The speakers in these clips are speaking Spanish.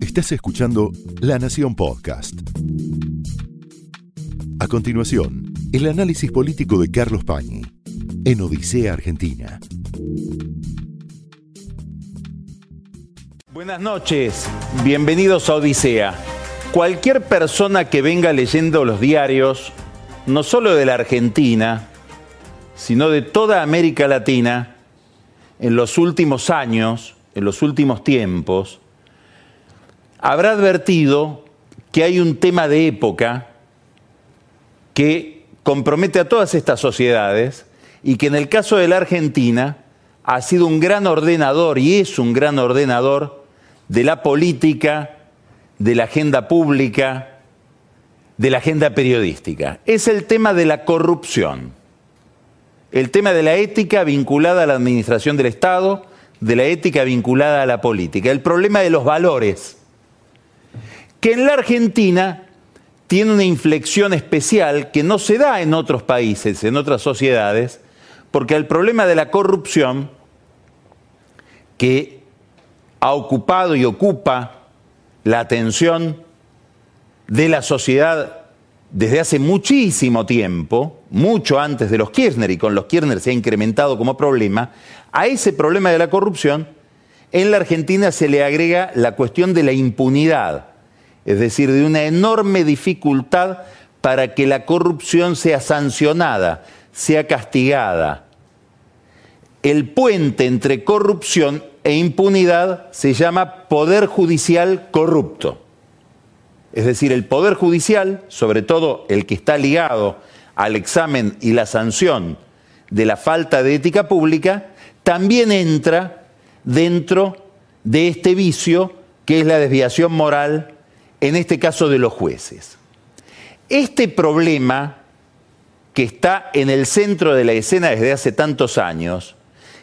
Estás escuchando La Nación Podcast. A continuación, el análisis político de Carlos Pañi en Odisea Argentina. Buenas noches, bienvenidos a Odisea. Cualquier persona que venga leyendo los diarios, no solo de la Argentina, sino de toda América Latina, en los últimos años, en los últimos tiempos, habrá advertido que hay un tema de época que compromete a todas estas sociedades y que en el caso de la Argentina ha sido un gran ordenador y es un gran ordenador de la política, de la agenda pública, de la agenda periodística. Es el tema de la corrupción, el tema de la ética vinculada a la administración del Estado, de la ética vinculada a la política, el problema de los valores, que en la Argentina tiene una inflexión especial que no se da en otros países, en otras sociedades, porque el problema de la corrupción, que ha ocupado y ocupa la atención de la sociedad desde hace muchísimo tiempo, mucho antes de los Kirchner, y con los Kirchner se ha incrementado como problema, a ese problema de la corrupción, en la Argentina se le agrega la cuestión de la impunidad, es decir, de una enorme dificultad para que la corrupción sea sancionada, sea castigada. El puente entre corrupción e impunidad se llama poder judicial corrupto. Es decir, el poder judicial, sobre todo el que está ligado al examen y la sanción de la falta de ética pública, también entra dentro de este vicio que es la desviación moral, en este caso de los jueces. Este problema que está en el centro de la escena desde hace tantos años,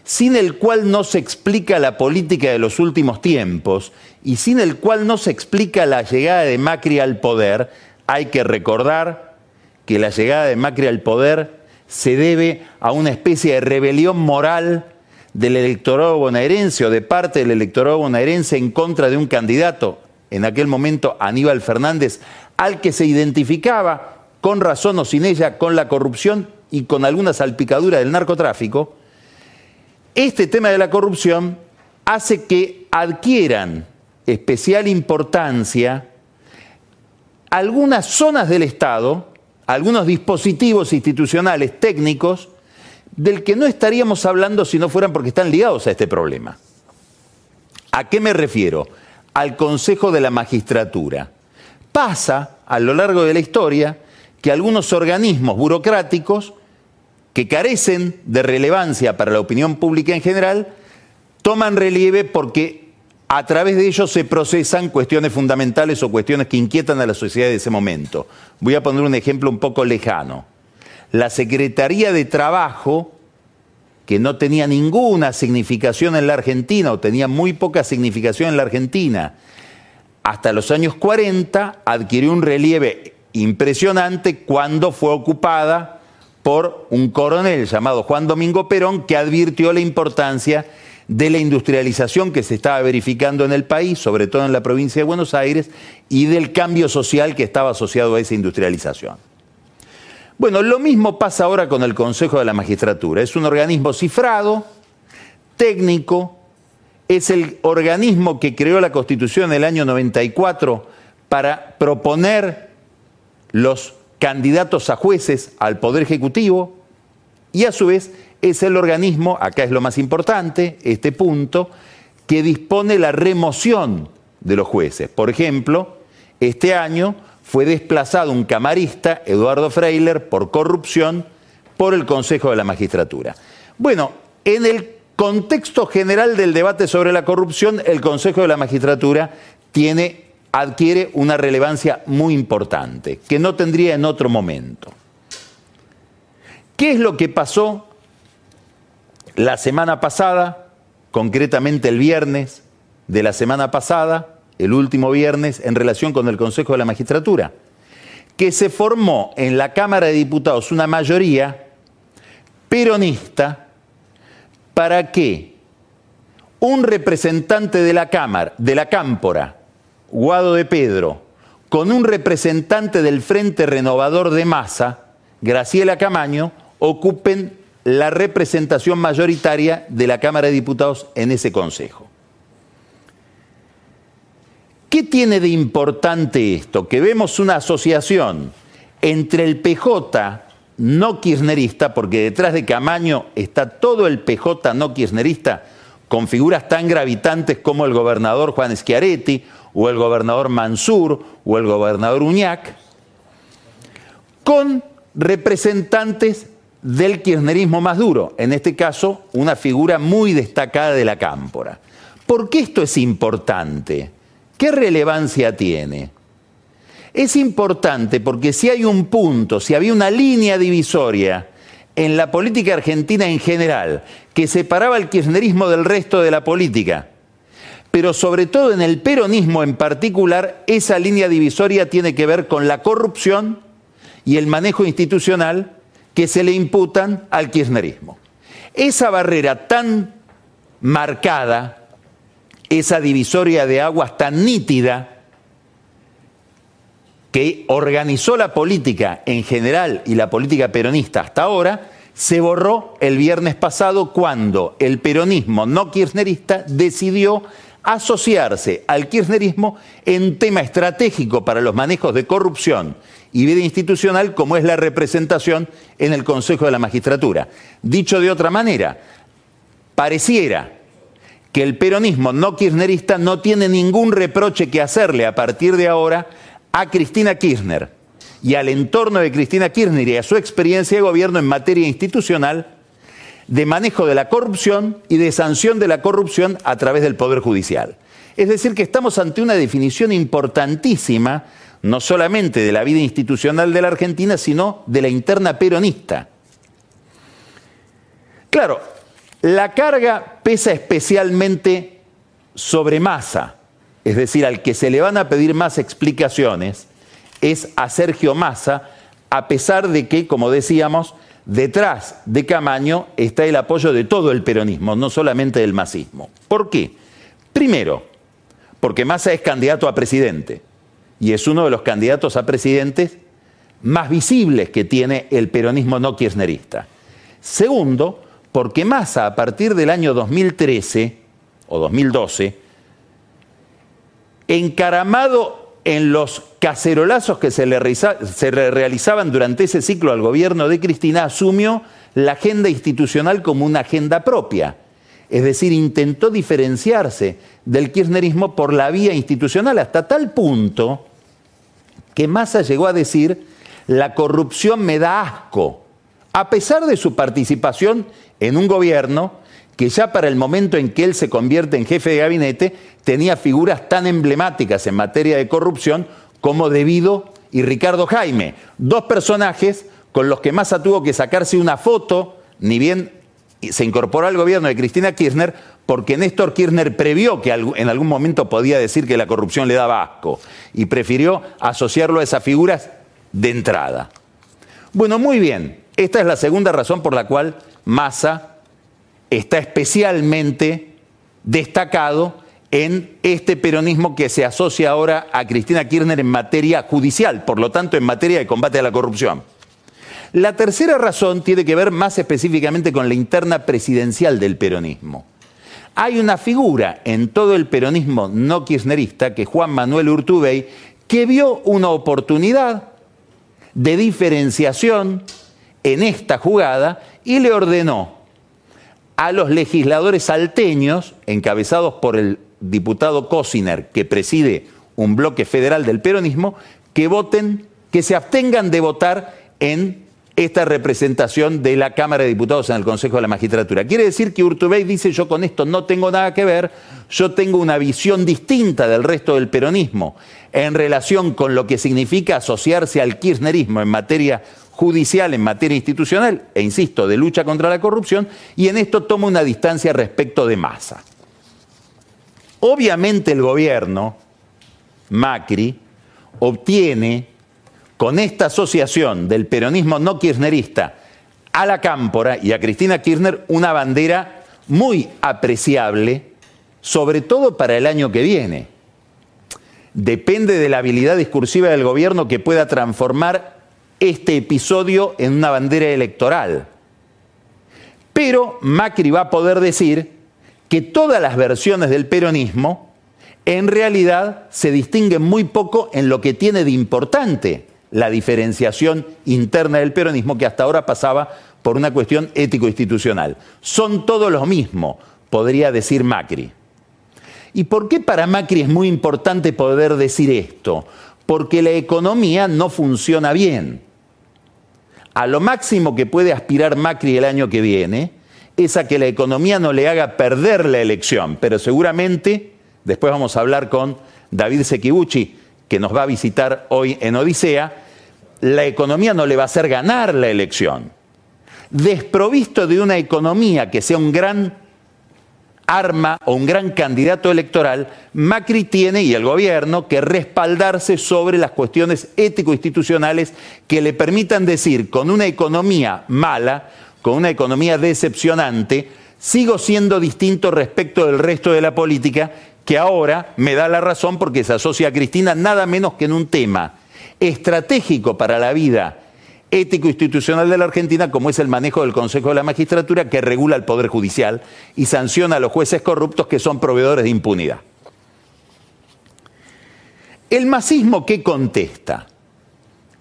sin el cual no se explica la política de los últimos tiempos y sin el cual no se explica la llegada de Macri al poder, hay que recordar que la llegada de Macri al poder se debe a una especie de rebelión moral del electorado bonaerense o de parte del electorado bonaerense en contra de un candidato, en aquel momento Aníbal Fernández, al que se identificaba, con razón o sin ella, con la corrupción y con alguna salpicadura del narcotráfico, este tema de la corrupción hace que adquieran especial importancia algunas zonas del Estado, algunos dispositivos institucionales técnicos, del que no estaríamos hablando si no fueran porque están ligados a este problema. ¿A qué me refiero? Al Consejo de la Magistratura. Pasa a lo largo de la historia que algunos organismos burocráticos que carecen de relevancia para la opinión pública en general, toman relieve porque a través de ellos se procesan cuestiones fundamentales o cuestiones que inquietan a la sociedad de ese momento. Voy a poner un ejemplo un poco lejano la Secretaría de Trabajo, que no tenía ninguna significación en la Argentina o tenía muy poca significación en la Argentina, hasta los años 40 adquirió un relieve impresionante cuando fue ocupada por un coronel llamado Juan Domingo Perón que advirtió la importancia de la industrialización que se estaba verificando en el país, sobre todo en la provincia de Buenos Aires, y del cambio social que estaba asociado a esa industrialización. Bueno, lo mismo pasa ahora con el Consejo de la Magistratura. Es un organismo cifrado, técnico, es el organismo que creó la Constitución en el año 94 para proponer los candidatos a jueces al Poder Ejecutivo y a su vez es el organismo, acá es lo más importante, este punto, que dispone la remoción de los jueces. Por ejemplo, este año fue desplazado un camarista, Eduardo Freiler, por corrupción por el Consejo de la Magistratura. Bueno, en el contexto general del debate sobre la corrupción, el Consejo de la Magistratura tiene, adquiere una relevancia muy importante, que no tendría en otro momento. ¿Qué es lo que pasó la semana pasada, concretamente el viernes de la semana pasada? El último viernes en relación con el Consejo de la Magistratura, que se formó en la Cámara de Diputados una mayoría peronista para que un representante de la Cámara, de la Cámpora, Guado de Pedro, con un representante del Frente Renovador de Masa, Graciela Camaño, ocupen la representación mayoritaria de la Cámara de Diputados en ese Consejo. ¿Qué tiene de importante esto? Que vemos una asociación entre el PJ no kirchnerista, porque detrás de Camaño está todo el PJ no kirchnerista, con figuras tan gravitantes como el gobernador Juan Schiaretti, o el gobernador Mansur, o el gobernador Uñac, con representantes del kirchnerismo más duro, en este caso una figura muy destacada de la cámpora. ¿Por qué esto es importante? ¿Qué relevancia tiene? Es importante porque si hay un punto, si había una línea divisoria en la política argentina en general que separaba el kirchnerismo del resto de la política, pero sobre todo en el peronismo en particular, esa línea divisoria tiene que ver con la corrupción y el manejo institucional que se le imputan al kirchnerismo. Esa barrera tan marcada esa divisoria de aguas tan nítida que organizó la política en general y la política peronista hasta ahora, se borró el viernes pasado cuando el peronismo no kirchnerista decidió asociarse al kirchnerismo en tema estratégico para los manejos de corrupción y vida institucional como es la representación en el Consejo de la Magistratura. Dicho de otra manera, pareciera que el peronismo no kirchnerista no tiene ningún reproche que hacerle a partir de ahora a Cristina Kirchner y al entorno de Cristina Kirchner y a su experiencia de gobierno en materia institucional de manejo de la corrupción y de sanción de la corrupción a través del Poder Judicial. Es decir, que estamos ante una definición importantísima, no solamente de la vida institucional de la Argentina, sino de la interna peronista. Claro, la carga pesa especialmente sobre Massa, es decir, al que se le van a pedir más explicaciones es a Sergio Massa, a pesar de que, como decíamos, detrás de Camaño está el apoyo de todo el peronismo, no solamente del masismo. ¿Por qué? Primero, porque Massa es candidato a presidente y es uno de los candidatos a presidentes más visibles que tiene el peronismo no kirchnerista. Segundo, porque Massa a partir del año 2013 o 2012, encaramado en los cacerolazos que se le, realizaban durante ese ciclo al gobierno de Cristina, asumió la agenda institucional como una agenda propia. Es decir, intentó diferenciarse del kirchnerismo por la vía institucional hasta tal punto que Massa llegó a decir, la corrupción me da asco, a pesar de su participación en un gobierno que ya para el momento en que él se convierte en jefe de gabinete tenía figuras tan emblemáticas en materia de corrupción como Debido y Ricardo Jaime, dos personajes con los que Massa tuvo que sacarse una foto, ni bien se incorporó al gobierno de Cristina Kirchner, porque Néstor Kirchner previó que en algún momento podía decir que la corrupción le daba asco y prefirió asociarlo a esas figuras de entrada. Bueno, muy bien, esta es la segunda razón por la cual Massa está especialmente destacado en este peronismo que se asocia ahora a Cristina Kirchner en materia judicial, por lo tanto en materia de combate a la corrupción. La tercera razón tiene que ver más específicamente con la interna presidencial del peronismo. Hay una figura en todo el peronismo no kirchnerista, que Juan Manuel Urtubey, que vio una oportunidad de diferenciación en esta jugada y le ordenó a los legisladores salteños, encabezados por el diputado Cosiner, que preside un bloque federal del peronismo, que voten, que se abstengan de votar en esta representación de la Cámara de Diputados en el Consejo de la Magistratura. Quiere decir que Urtubey dice yo con esto no tengo nada que ver, yo tengo una visión distinta del resto del peronismo en relación con lo que significa asociarse al kirchnerismo en materia judicial en materia institucional, e insisto, de lucha contra la corrupción, y en esto toma una distancia respecto de masa. Obviamente el gobierno, Macri, obtiene con esta asociación del peronismo no kirchnerista a la Cámpora y a Cristina Kirchner una bandera muy apreciable sobre todo para el año que viene. Depende de la habilidad discursiva del gobierno que pueda transformar este episodio en una bandera electoral. Pero Macri va a poder decir que todas las versiones del peronismo en realidad se distinguen muy poco en lo que tiene de importante la diferenciación interna del peronismo que hasta ahora pasaba por una cuestión ético-institucional. Son todos lo mismo, podría decir Macri. ¿Y por qué para Macri es muy importante poder decir esto? Porque la economía no funciona bien. A lo máximo que puede aspirar Macri el año que viene es a que la economía no le haga perder la elección, pero seguramente, después vamos a hablar con David Sekibuchi, que nos va a visitar hoy en Odisea, la economía no le va a hacer ganar la elección. Desprovisto de una economía que sea un gran arma o un gran candidato electoral, Macri tiene y el gobierno que respaldarse sobre las cuestiones ético-institucionales que le permitan decir con una economía mala, con una economía decepcionante, sigo siendo distinto respecto del resto de la política, que ahora me da la razón porque se asocia a Cristina nada menos que en un tema estratégico para la vida ético-institucional de la Argentina, como es el manejo del Consejo de la Magistratura, que regula el Poder Judicial y sanciona a los jueces corruptos que son proveedores de impunidad. El masismo que contesta,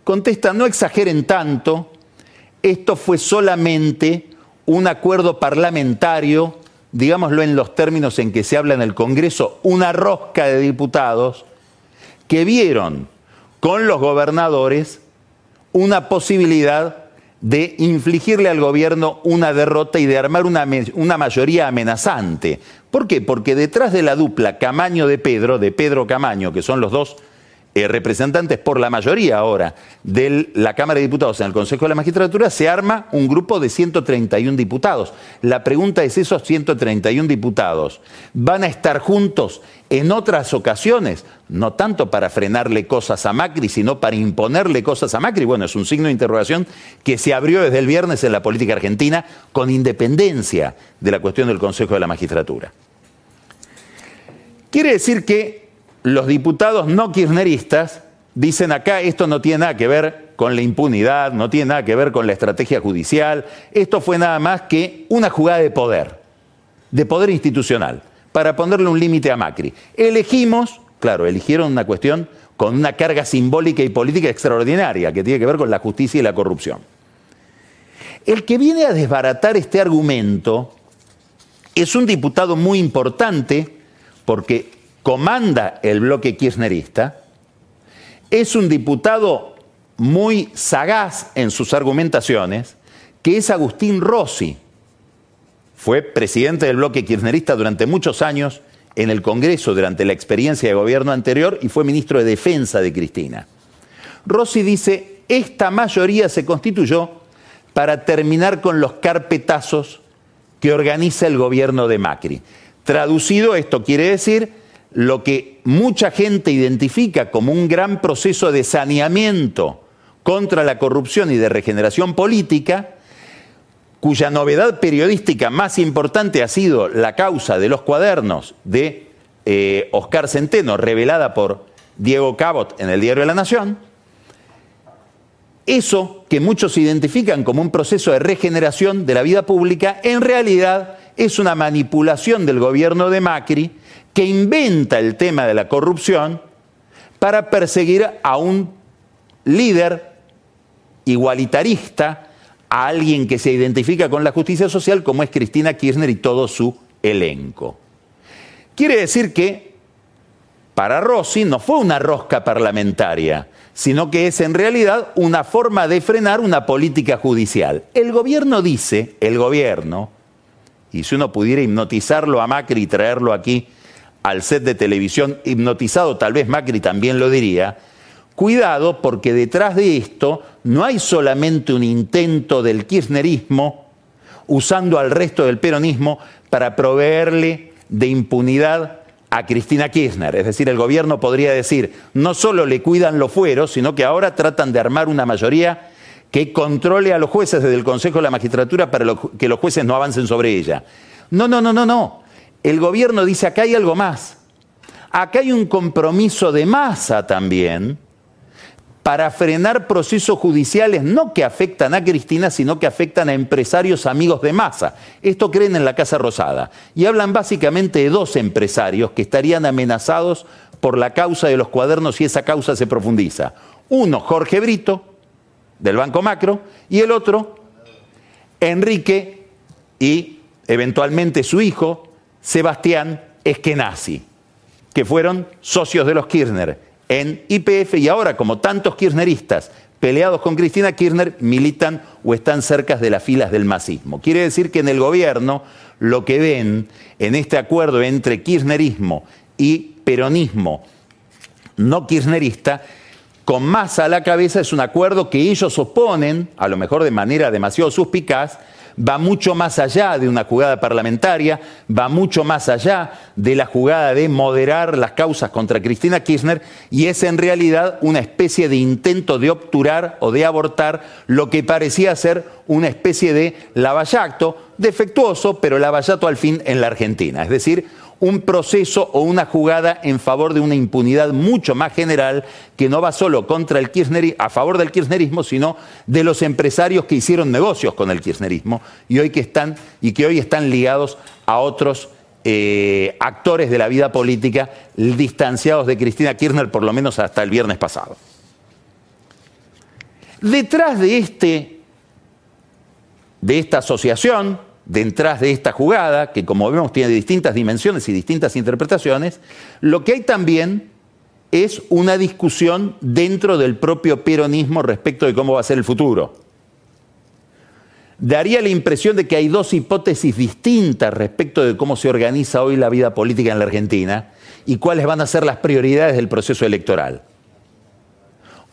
contesta no exageren tanto, esto fue solamente un acuerdo parlamentario, digámoslo en los términos en que se habla en el Congreso, una rosca de diputados que vieron con los gobernadores una posibilidad de infligirle al gobierno una derrota y de armar una, una, mayoría amenazante. ¿Por qué? Porque detrás de la dupla Camaño de Pedro, de Pedro Camaño, que son los dos eh, representantes por la mayoría ahora de la Cámara de Diputados en el Consejo de la Magistratura, se arma un grupo de 131 diputados. La pregunta es, ¿esos 131 diputados van a estar juntos en otras ocasiones? No tanto para frenarle cosas a Macri, sino para imponerle cosas a Macri. Bueno, es un signo de interrogación que se abrió desde el viernes en la política argentina con independencia de la cuestión del Consejo de la Magistratura. Quiere decir que los diputados no kirchneristas dicen acá esto no tiene nada que ver con la impunidad, no tiene nada que ver con la estrategia judicial, esto fue nada más que una jugada de poder, de poder institucional, para ponerle un límite a Macri. Elegimos, claro, eligieron una cuestión con una carga simbólica y política extraordinaria que tiene que ver con la justicia y la corrupción. El que viene a desbaratar este argumento es un diputado muy importante porque comanda el bloque kirchnerista, es un diputado muy sagaz en sus argumentaciones, que es Agustín Rossi. Fue presidente del bloque kirchnerista durante muchos años en el Congreso durante la experiencia de gobierno anterior y fue ministro de Defensa de Cristina. Rossi dice, esta mayoría se constituyó para terminar con los carpetazos que organiza el gobierno de Macri. Traducido, esto quiere decir lo que mucha gente identifica como un gran proceso de saneamiento contra la corrupción y de regeneración política, cuya novedad periodística más importante ha sido la causa de los cuadernos de eh, Oscar Centeno, revelada por Diego Cabot en el Diario de la Nación, eso que muchos identifican como un proceso de regeneración de la vida pública, en realidad es una manipulación del gobierno de Macri que inventa el tema de la corrupción para perseguir a un líder igualitarista, a alguien que se identifica con la justicia social como es Cristina Kirchner y todo su elenco. Quiere decir que para Rossi no fue una rosca parlamentaria, sino que es en realidad una forma de frenar una política judicial. El gobierno dice, el gobierno, y si uno pudiera hipnotizarlo a Macri y traerlo aquí al set de televisión hipnotizado, tal vez Macri también lo diría, cuidado porque detrás de esto no hay solamente un intento del kirchnerismo usando al resto del peronismo para proveerle de impunidad a Cristina Kirchner. Es decir, el gobierno podría decir, no solo le cuidan los fueros, sino que ahora tratan de armar una mayoría que controle a los jueces desde el Consejo de la Magistratura para que los jueces no avancen sobre ella. No, no, no, no, no. El gobierno dice, acá hay algo más. Acá hay un compromiso de masa también para frenar procesos judiciales no que afectan a Cristina, sino que afectan a empresarios amigos de masa. Esto creen en la Casa Rosada. Y hablan básicamente de dos empresarios que estarían amenazados por la causa de los cuadernos y esa causa se profundiza. Uno, Jorge Brito, del Banco Macro, y el otro, Enrique y eventualmente su hijo, Sebastián Eskenazi, que fueron socios de los Kirchner en IPF y ahora, como tantos kirchneristas peleados con Cristina Kirchner, militan o están cerca de las filas del masismo. Quiere decir que en el gobierno lo que ven en este acuerdo entre kirchnerismo y peronismo no kirchnerista, con masa a la cabeza, es un acuerdo que ellos oponen, a lo mejor de manera demasiado suspicaz, va mucho más allá de una jugada parlamentaria, va mucho más allá de la jugada de moderar las causas contra Cristina Kirchner y es en realidad una especie de intento de obturar o de abortar lo que parecía ser una especie de lavallato defectuoso, pero lavallato al fin en la Argentina. Es decir, un proceso o una jugada en favor de una impunidad mucho más general que no va solo contra el Kirchner, a favor del kirchnerismo, sino de los empresarios que hicieron negocios con el kirchnerismo y hoy que están y que hoy están ligados a otros eh, actores de la vida política distanciados de Cristina Kirchner por lo menos hasta el viernes pasado. Detrás de este de esta asociación detrás de esta jugada, que como vemos tiene distintas dimensiones y distintas interpretaciones, lo que hay también es una discusión dentro del propio peronismo respecto de cómo va a ser el futuro. Daría la impresión de que hay dos hipótesis distintas respecto de cómo se organiza hoy la vida política en la Argentina y cuáles van a ser las prioridades del proceso electoral.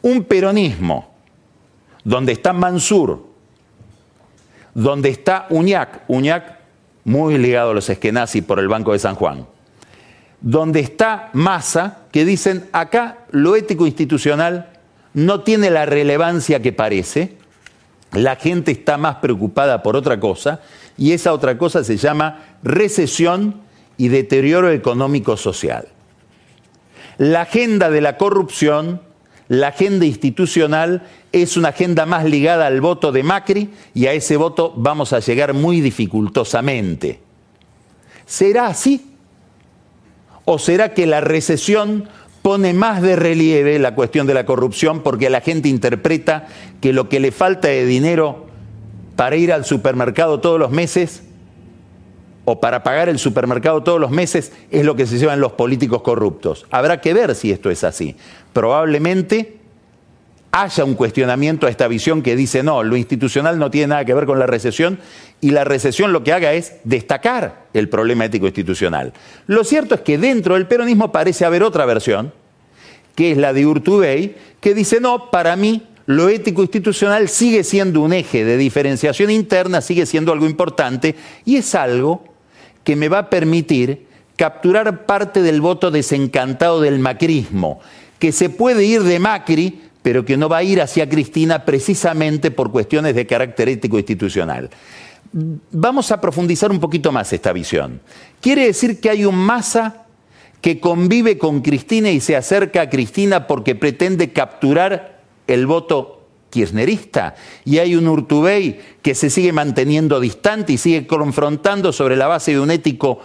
Un peronismo donde está Mansur donde está Uñac, Uñac muy ligado a los esquenazis por el Banco de San Juan, donde está Massa, que dicen acá lo ético institucional no tiene la relevancia que parece, la gente está más preocupada por otra cosa, y esa otra cosa se llama recesión y deterioro económico social. La agenda de la corrupción la agenda institucional es una agenda más ligada al voto de Macri y a ese voto vamos a llegar muy dificultosamente. ¿Será así? ¿O será que la recesión pone más de relieve la cuestión de la corrupción porque la gente interpreta que lo que le falta de dinero para ir al supermercado todos los meses o para pagar el supermercado todos los meses es lo que se llevan los políticos corruptos. Habrá que ver si esto es así. Probablemente haya un cuestionamiento a esta visión que dice, no, lo institucional no tiene nada que ver con la recesión y la recesión lo que haga es destacar el problema ético institucional. Lo cierto es que dentro del peronismo parece haber otra versión, que es la de Urtubey, que dice, no, para mí lo ético institucional sigue siendo un eje de diferenciación interna, sigue siendo algo importante y es algo que me va a permitir capturar parte del voto desencantado del macrismo, que se puede ir de Macri, pero que no va a ir hacia Cristina precisamente por cuestiones de carácter ético institucional. Vamos a profundizar un poquito más esta visión. Quiere decir que hay un masa que convive con Cristina y se acerca a Cristina porque pretende capturar el voto kirchnerista y hay un Urtubey que se sigue manteniendo distante y sigue confrontando sobre la base de un ético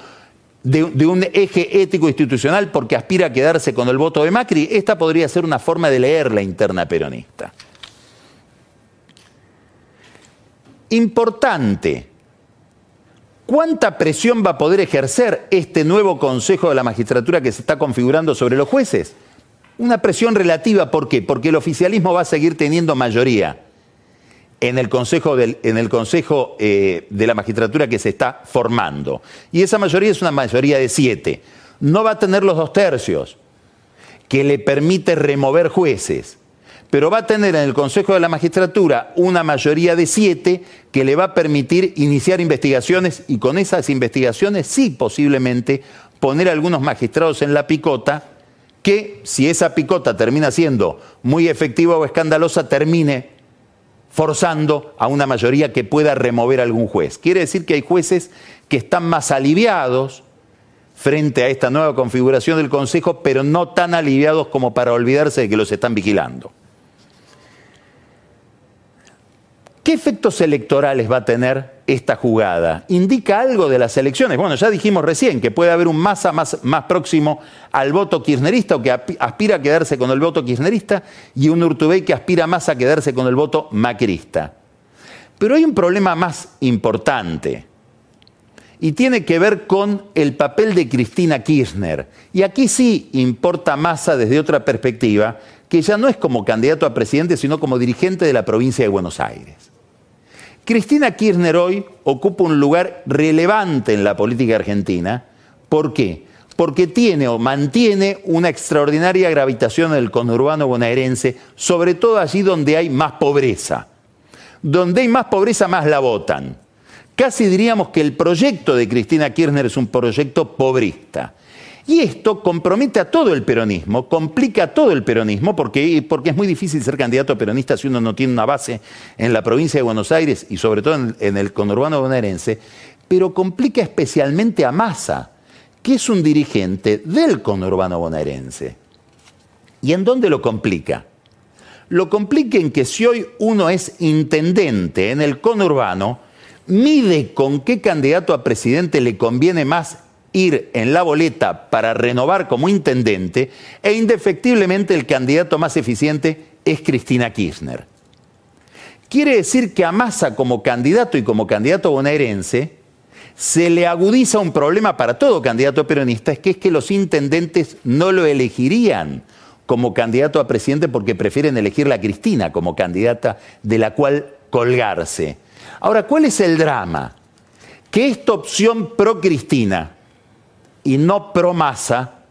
de, un eje ético institucional porque aspira a quedarse con el voto de Macri, esta podría ser una forma de leer la interna peronista. Importante, ¿cuánta presión va a poder ejercer este nuevo Consejo de la Magistratura que se está configurando sobre los jueces? Una presión relativa, ¿por qué? Porque el oficialismo va a seguir teniendo mayoría en el Consejo, eh, de la Magistratura que se está formando. Y esa mayoría es una mayoría de siete. No va a tener los dos tercios, que le permite remover jueces, pero va a tener en el Consejo de la Magistratura una mayoría de siete que le va a permitir iniciar investigaciones y con esas investigaciones sí posiblemente poner a algunos magistrados en la picota que si esa picota termina siendo muy efectiva o escandalosa, termine forzando a una mayoría que pueda remover a algún juez. Quiere decir que hay jueces que están más aliviados frente a esta nueva configuración del Consejo, pero no tan aliviados como para olvidarse de que los están vigilando. ¿Qué efectos electorales va a tener esta jugada? ¿Indica algo de las elecciones? Bueno, ya dijimos recién que puede haber un masa más, más próximo al voto kirchnerista o que aspira a quedarse con el voto kirchnerista y un Urtubey que aspira más a quedarse con el voto macrista. Pero hay un problema más importante y tiene que ver con el papel de Cristina Kirchner. Y aquí sí importa Massa desde otra perspectiva, que ya no es como candidato a presidente, sino como dirigente de la provincia de Buenos Aires. Cristina Kirchner hoy ocupa un lugar relevante en la política argentina. ¿Por qué? Porque tiene o mantiene una extraordinaria gravitación en el conurbano bonaerense, sobre todo allí donde hay más pobreza. Donde hay más pobreza, más la votan. Casi diríamos que el proyecto de Cristina Kirchner es un proyecto pobrista. Y esto compromete a todo el peronismo, complica a todo el peronismo, porque, porque es muy difícil ser candidato a peronista si uno no tiene una base en la provincia de Buenos Aires y sobre todo en, en el conurbano bonaerense, pero complica especialmente a Massa, que es un dirigente del conurbano bonaerense. ¿Y en dónde lo complica? Lo complica en que si hoy uno es intendente en el conurbano, mide con qué candidato a presidente le conviene más ir en la boleta para renovar como intendente e indefectiblemente el candidato más eficiente es Cristina Kirchner. Quiere decir que a Massa como candidato y como candidato bonaerense se le agudiza un problema para todo candidato peronista, es que es que los intendentes no lo elegirían como candidato a presidente porque prefieren elegir a Cristina como candidata de la cual colgarse. Ahora, ¿cuál es el drama? Que esta opción pro Cristina, y no pro masa,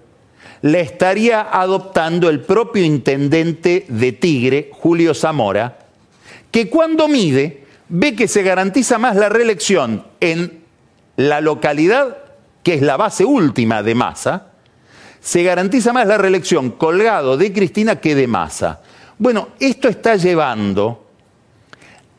le estaría adoptando el propio intendente de Tigre, Julio Zamora, que cuando mide ve que se garantiza más la reelección en la localidad, que es la base última de Massa, se garantiza más la reelección colgado de Cristina que de Massa. Bueno, esto está llevando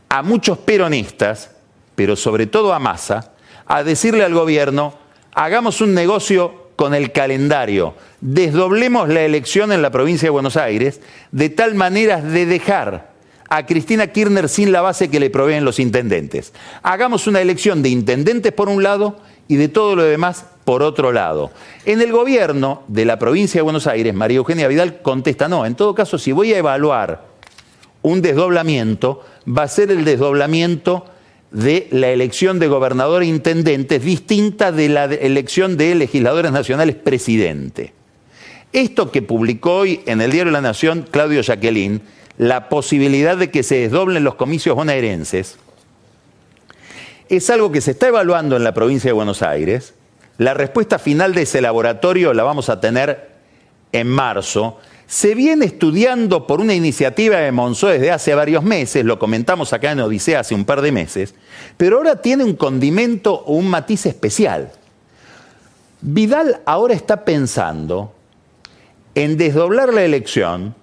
a muchos peronistas, pero sobre todo a Massa, a decirle al gobierno, hagamos un negocio con el calendario, desdoblemos la elección en la provincia de Buenos Aires de tal manera de dejar a Cristina Kirchner sin la base que le proveen los intendentes. Hagamos una elección de intendentes por un lado y de todo lo demás por otro lado. En el gobierno de la provincia de Buenos Aires, María Eugenia Vidal contesta, no, en todo caso, si voy a evaluar un desdoblamiento, va a ser el desdoblamiento de la elección de gobernador e intendentes distinta de la elección de legisladores nacionales presidente. Esto que publicó hoy en el diario La Nación Claudio Jacqueline, la posibilidad de que se desdoblen los comicios bonaerenses, es algo que se está evaluando en la provincia de Buenos Aires. La respuesta final de ese laboratorio la vamos a tener en marzo se viene estudiando por una iniciativa de Monzó desde hace varios meses, lo comentamos acá en Odisea hace un par de meses, pero ahora tiene un condimento o un matiz especial. Vidal ahora está pensando en desdoblar la elección,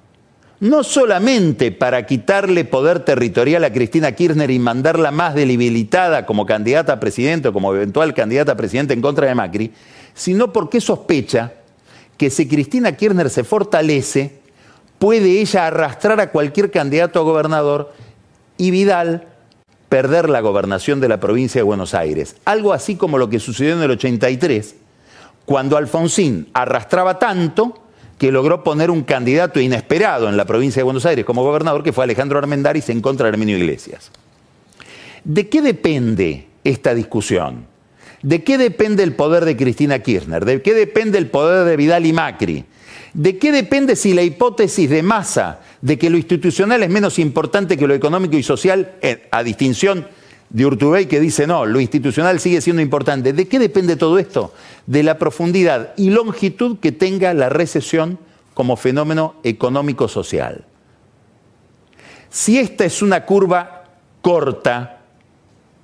no solamente para quitarle poder territorial a Cristina Kirchner y mandarla más debilitada como candidata a presidente o como eventual candidata a presidente en contra de Macri, sino porque sospecha que si Cristina Kirchner se fortalece, puede ella arrastrar a cualquier candidato a gobernador y Vidal perder la gobernación de la provincia de Buenos Aires. Algo así como lo que sucedió en el 83, cuando Alfonsín arrastraba tanto que logró poner un candidato inesperado en la provincia de Buenos Aires como gobernador, que fue Alejandro Armendáriz en contra de Herminio Iglesias. ¿De qué depende esta discusión? ¿De qué depende el poder de Cristina Kirchner? ¿De qué depende el poder de Vidal y Macri? ¿De qué depende si la hipótesis de masa de que lo institucional es menos importante que lo económico y social, eh, a distinción de Urtubey que dice no, lo institucional sigue siendo importante? ¿De qué depende todo esto? De la profundidad y longitud que tenga la recesión como fenómeno económico-social. Si esta es una curva corta,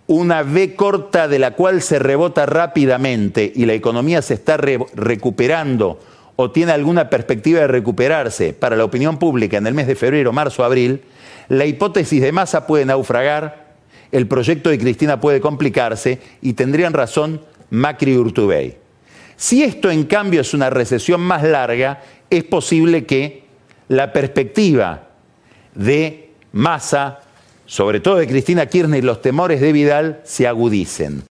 una V corta de la cual se rebota rápidamente y la economía se está recuperando o tiene alguna perspectiva de recuperarse para la opinión pública en el mes de febrero, marzo, abril, la hipótesis de masa puede naufragar, el proyecto de Cristina puede complicarse y tendrían razón Macri y Urtubey. Si esto en cambio es una recesión más larga, es posible que la perspectiva de Massa, sobre todo de Cristina Kirchner y los temores de Vidal, se agudicen.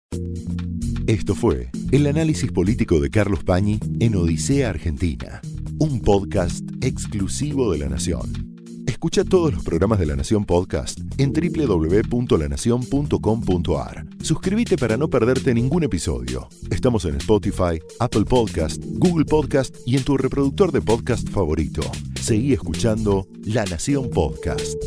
Esto fue el análisis político de Carlos Pañi en Odisea Argentina, un podcast exclusivo de La Nación. Escucha todos los programas de La Nación Podcast en www.lanacion.com.ar. Suscríbete para no perderte ningún episodio. Estamos en Spotify, Apple Podcast, Google Podcast y en tu reproductor de podcast favorito. Seguí escuchando La Nación Podcast.